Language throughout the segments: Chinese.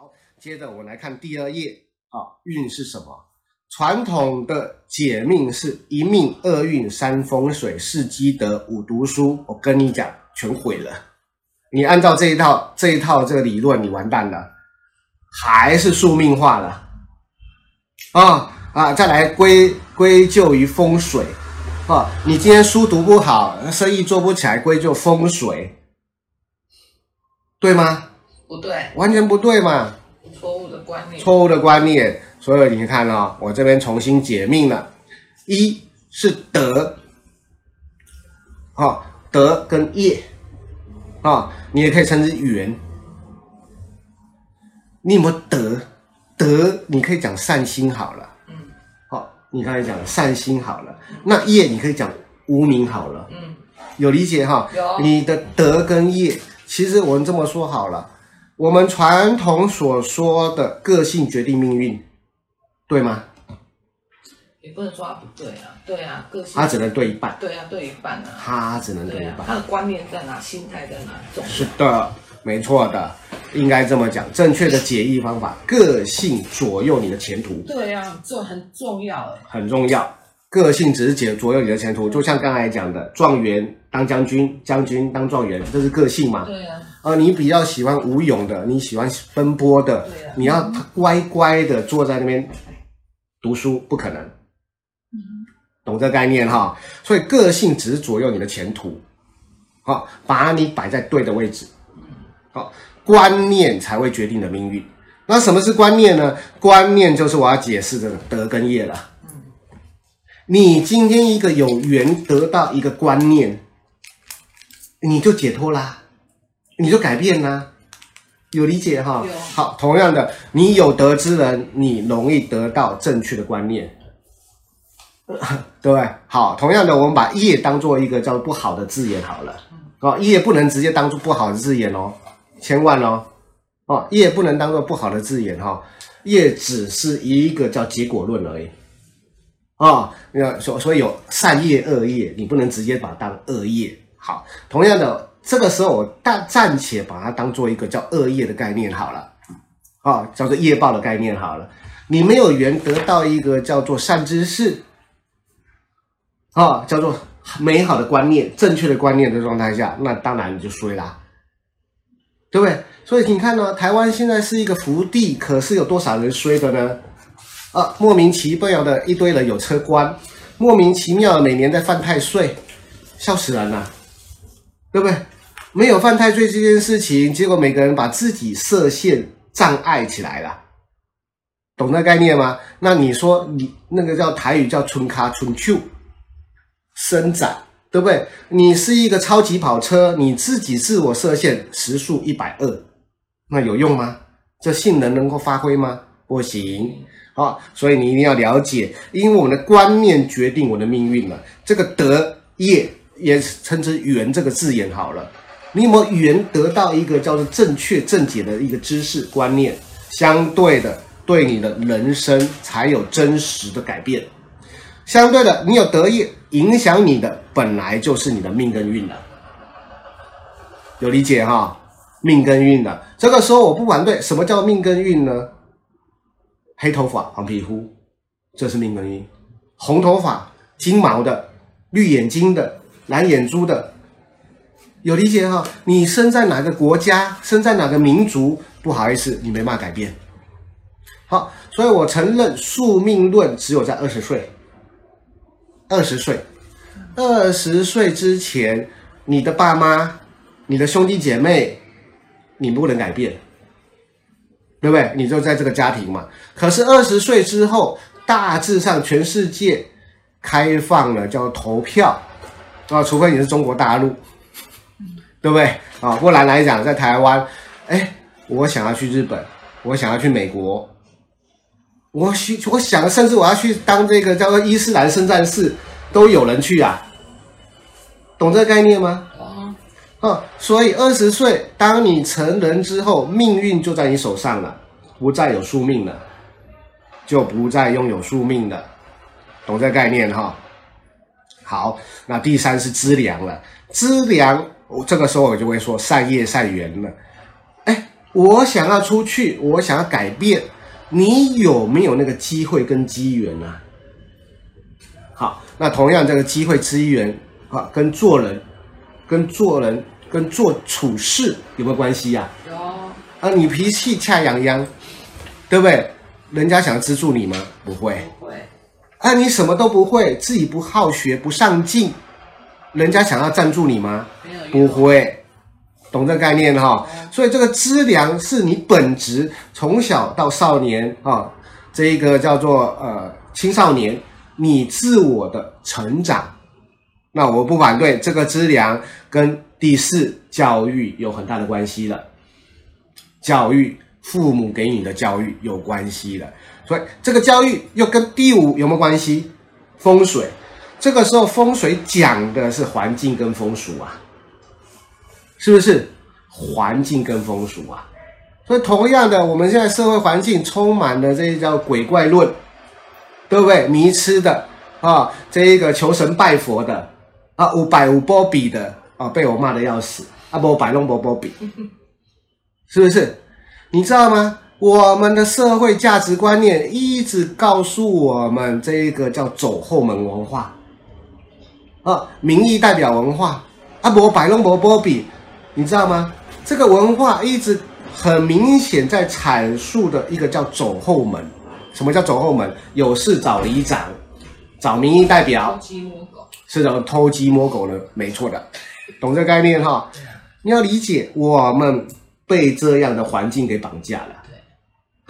好，接着我们来看第二页啊，运是什么？传统的解命是一命二运三风水四积德五读书，我跟你讲，全毁了。你按照这一套这一套这个理论，你完蛋了，还是宿命化了啊啊！再来归归咎于风水啊，你今天书读不好，生意做不起来，归咎风水，对吗？不对，完全不对嘛！错误的观念，错误的观念。所以你看啊，我这边重新解命了。一是德，啊，德跟业，啊，你也可以称之缘。你有没有德？德你可以讲善心好了，嗯，好，你刚才讲善心好了，那业你可以讲无名好了，嗯，有理解哈？有。你的德跟业，其实我们这么说好了。我们传统所说的个性决定命运，对吗？也不能说他不对啊，对啊，个性。他只能对一半。对啊，对一半啊。他只能对一半。他的观念在哪？心态在哪？重。是的，没错的，应该这么讲。正确的解义方法，个性左右你的前途。对啊，这很重要。很重要。个性只是解左右你的前途，就像刚才讲的，状元当将军，将军当状元，这是个性嘛？对啊。啊，你比较喜欢武勇的，你喜欢奔波的，啊，你要乖乖的坐在那边读书，不可能。嗯，懂这概念哈？所以个性只是左右你的前途，好，把你摆在对的位置，好，观念才会决定你的命运。那什么是观念呢？观念就是我要解释的德跟业了。你今天一个有缘得到一个观念，你就解脱啦，你就改变啦，有理解哈？好，同样的，你有德之人，你容易得到正确的观念，对不对？好，同样的，我们把业当做一个叫不好的字眼好了，哦，业不能直接当做不好的字眼哦，千万哦，哦，业不能当做不好的字眼哈，业只是一个叫结果论而已。啊，那所所以有善业恶业，你不能直接把它当恶业。好，同样的，这个时候我暂暂且把它当做一个叫恶业的概念好了，啊，叫做业报的概念好了。你没有缘得到一个叫做善知识，啊，叫做美好的观念、正确的观念的状态下，那当然你就衰啦，对不对？所以你看呢，台湾现在是一个福地，可是有多少人衰的呢？啊，莫名其妙的一堆人有车关，莫名其妙的每年在犯太岁，笑死人了，对不对？没有犯太岁这件事情，结果每个人把自己设限障碍起来了，懂那概念吗？那你说你那个叫台语叫春卡春秋，伸展，对不对？你是一个超级跑车，你自己自我设限时速一百二，那有用吗？这性能能够发挥吗？不行。啊，所以你一定要了解，因为我们的观念决定我的命运了。这个德业也称之缘这个字眼好了。你有没有缘得到一个叫做正确正解的一个知识观念？相对的，对你的人生才有真实的改变。相对的，你有得意影响你的，本来就是你的命跟运了。有理解哈？命跟运的，这个时候我不反对。什么叫命跟运呢？黑头发、黄皮肤，这是命跟运；红头发、金毛的、绿眼睛的、蓝眼珠的，有理解哈？你生在哪个国家，生在哪个民族，不好意思，你没办法改变。好，所以我承认宿命论只有在二十岁。二十岁，二十岁之前，你的爸妈、你的兄弟姐妹，你不能改变。对不对？你就在这个家庭嘛。可是二十岁之后，大致上全世界开放了，叫投票啊，除非你是中国大陆，对不对？啊，不然来讲，在台湾，哎，我想要去日本，我想要去美国，我需我想，甚至我要去当这个叫做伊斯兰圣战士，都有人去啊。懂这个概念吗？啊，所以二十岁，当你成人之后，命运就在你手上了，不再有宿命了，就不再拥有宿命了，懂这个概念哈？好，那第三是资粮了，资粮，这个时候我就会说善业善缘了。哎，我想要出去，我想要改变，你有没有那个机会跟机缘呢？好，那同样这个机会资源啊，跟做人、跟做人、跟做处事有没有关系呀？有啊，你脾气恰洋洋，对不对？人家想资助你吗？不会，不会。啊，你什么都不会，自己不好学、不上进，人家想要赞助你吗？不会。懂这个概念哈，所以这个资粮是你本职从小到少年啊，这一个叫做呃青少年，你自我的成长，那我不反对这个资粮跟第四教育有很大的关系了，教育父母给你的教育有关系了，所以这个教育又跟第五有没有关系？风水，这个时候风水讲的是环境跟风俗啊。是不是环境跟风俗啊？所以同样的，我们现在社会环境充满了这些叫鬼怪论，对不对？迷痴的啊，这一个求神拜佛的啊，五百五波比的啊，被我骂的要死啊，不百弄波波比，是不是？你知道吗？我们的社会价值观念一直告诉我们，这一个叫走后门文化啊，民意代表文化啊，不百弄波波比。你知道吗？这个文化一直很明显在阐述的一个叫走后门。什么叫走后门？有事找里长，找民意代表。偷鸡摸狗。是的，偷鸡摸狗的，没错的。懂这概念哈？你要理解，我们被这样的环境给绑架了，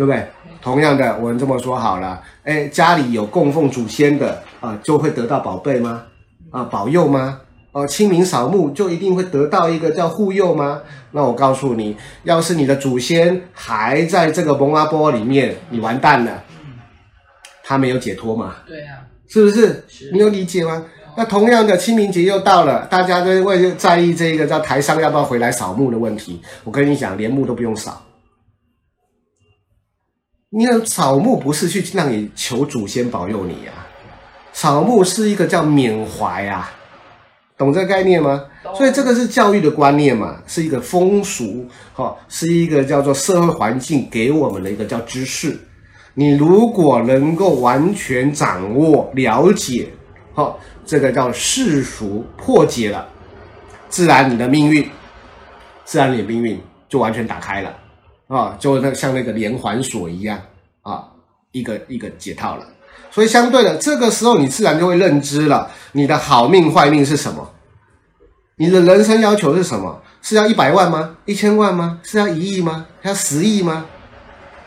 对不对？同样的，我们这么说好了，哎，家里有供奉祖先的啊，就会得到宝贝吗？啊，保佑吗？哦，清明扫墓就一定会得到一个叫护佑吗？那我告诉你，要是你的祖先还在这个蒙阿波里面，你完蛋了。他没有解脱嘛？对啊，是不是？你有理解吗？那同样的，清明节又到了，大家都会在意这个叫台商要不要回来扫墓的问题。我跟你讲，连墓都不用扫。你要扫墓不是去让你求祖先保佑你呀、啊，扫墓是一个叫缅怀啊。懂这个概念吗？所以这个是教育的观念嘛，是一个风俗，哈，是一个叫做社会环境给我们的一个叫知识。你如果能够完全掌握、了解，哈，这个叫世俗破解了，自然你的命运，自然你的命运就完全打开了，啊，就那像那个连环锁一样，啊，一个一个解套了。所以相对的，这个时候你自然就会认知了，你的好命坏命是什么？你的人生要求是什么？是要一百万吗？一千万吗？是要一亿吗？要十亿吗？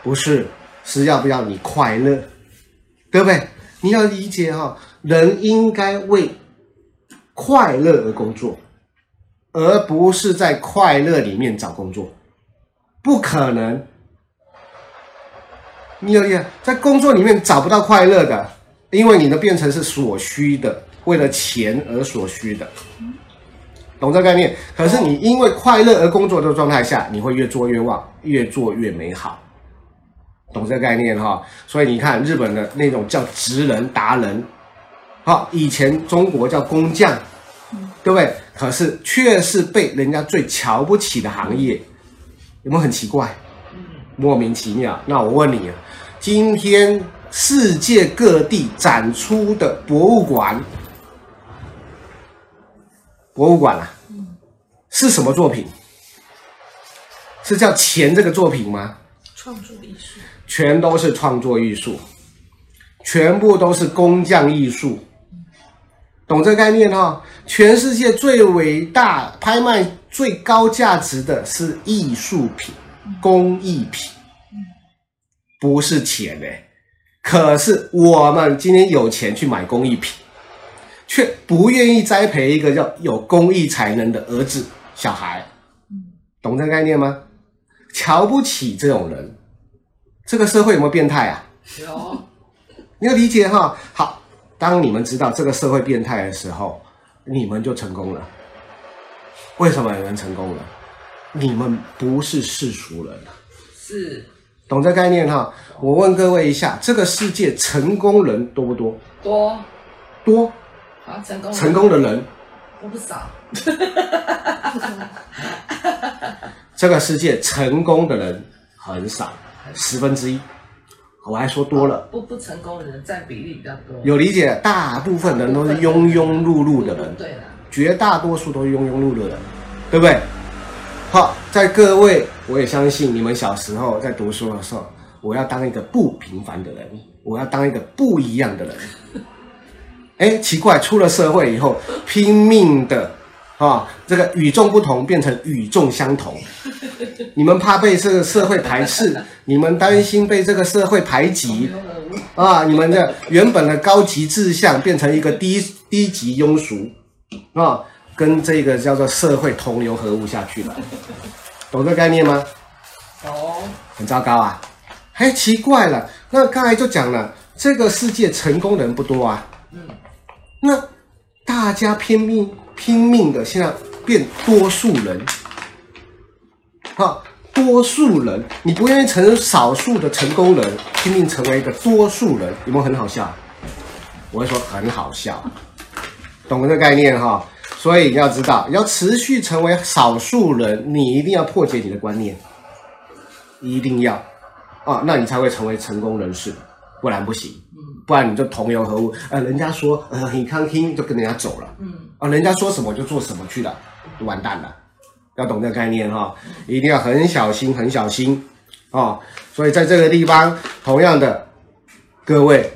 不是，是要不要你快乐，对不对？你要理解哈，人应该为快乐而工作，而不是在快乐里面找工作，不可能。你有没有在工作里面找不到快乐的？因为你的变成是所需的，为了钱而所需的，懂这概念？可是你因为快乐而工作的状态下，你会越做越旺，越做越美好，懂这概念哈？所以你看日本的那种叫职人达人，好，以前中国叫工匠，对不对？可是却是被人家最瞧不起的行业，有没有很奇怪？莫名其妙。那我问你啊。今天世界各地展出的博物馆，博物馆啊，是什么作品？是叫钱这个作品吗？创作艺术，全都是创作艺术，全部都是工匠艺术，懂这个概念哈？全世界最伟大、拍卖最高价值的是艺术品、工艺品。不是钱哎，可是我们今天有钱去买工艺品，却不愿意栽培一个叫有工艺才能的儿子小孩，懂这个概念吗？瞧不起这种人，这个社会有没有变态啊？有，你要理解哈。好，当你们知道这个社会变态的时候，你们就成功了。为什么你们成功了？你们不是世俗人。是。懂这概念哈？我问各位一下，这个世界成功人多不多？多，多啊！成功成功的人多不少。这个世界成功的人很少，十分之一。我还说多了，不不成功的人占比例比较多。有理解，大部分人都是庸庸碌碌的人，对的，绝大多数都是庸庸碌碌的人，对不对？好，在各位，我也相信你们小时候在读书的时候，我要当一个不平凡的人，我要当一个不一样的人。哎，奇怪，出了社会以后，拼命的啊，这个与众不同变成与众相同。你们怕被这个社会排斥，你们担心被这个社会排挤 啊！你们的原本的高级志向变成一个低低级庸俗啊，跟这个叫做社会同流合污下去了，懂这概念吗？懂，很糟糕啊！嘿，奇怪了，那刚才就讲了，这个世界成功人不多啊，嗯，那大家拼命拼命的现在变多数人。好，多数人，你不愿意承认少数的成功人拼命成为一个多数人，有没有很好笑？我会说很好笑，懂这个概念哈？所以你要知道，要持续成为少数人，你一定要破解你的观念，一定要啊，那你才会成为成功人士，不然不行，不然你就同流合污。呃，人家说呃很康听，就跟人家走了，嗯，啊，人家说什么就做什么去了，就完蛋了。要懂这个概念哈，一定要很小心，很小心哦。所以在这个地方，同样的，各位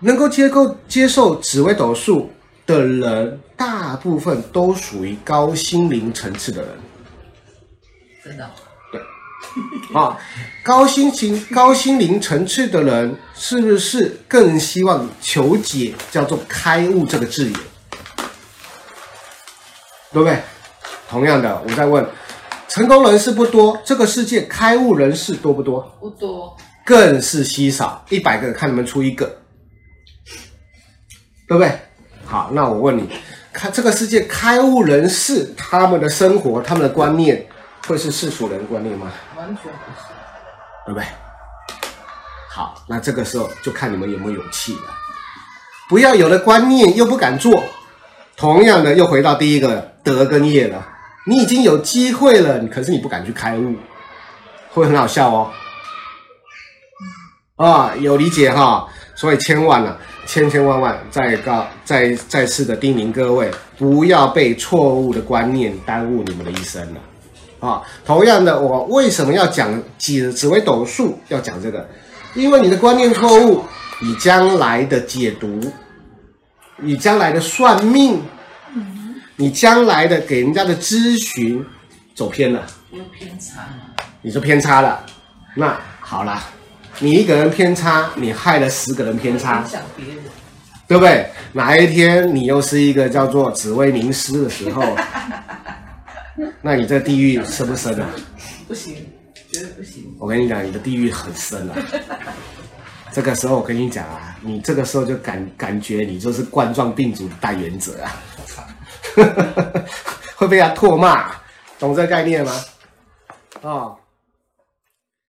能够接够接受紫微斗数的人，大部分都属于高心灵层次的人。真的？对。啊，高心情、高心灵层次的人，是不是更希望求解叫做开悟这个字眼？对不对？同样的，我在问，成功人士不多，这个世界开悟人士多不多？不多，更是稀少。一百个看能不能出一个，对不对？好，那我问你，看这个世界开悟人士，他们的生活、他们的观念，会是世俗人的观念吗？完全不是，对不对？好，那这个时候就看你们有没有勇气了。不要有了观念又不敢做，同样的又回到第一个德跟业了。你已经有机会了，可是你不敢去开悟，会很好笑哦。啊，有理解哈，所以千万了，千千万万再告再再次的叮咛各位，不要被错误的观念耽误你们的一生了。啊，同样的，我为什么要讲紫紫微斗数要讲这个？因为你的观念错误，你将来的解读，你将来的算命。你将来的给人家的咨询走偏了，有偏差了？你说偏差了，那好了，你一个人偏差，你害了十个人偏差，影响别人，对不对？哪一天你又是一个叫做紫微名师的时候，那你这地狱深不深啊？不行，绝对不行。我跟你讲，你的地狱很深啊。这个时候我跟你讲啊，你这个时候就感感觉你就是冠状病毒的代言者啊。会被他唾骂，懂这个概念吗？啊、哦。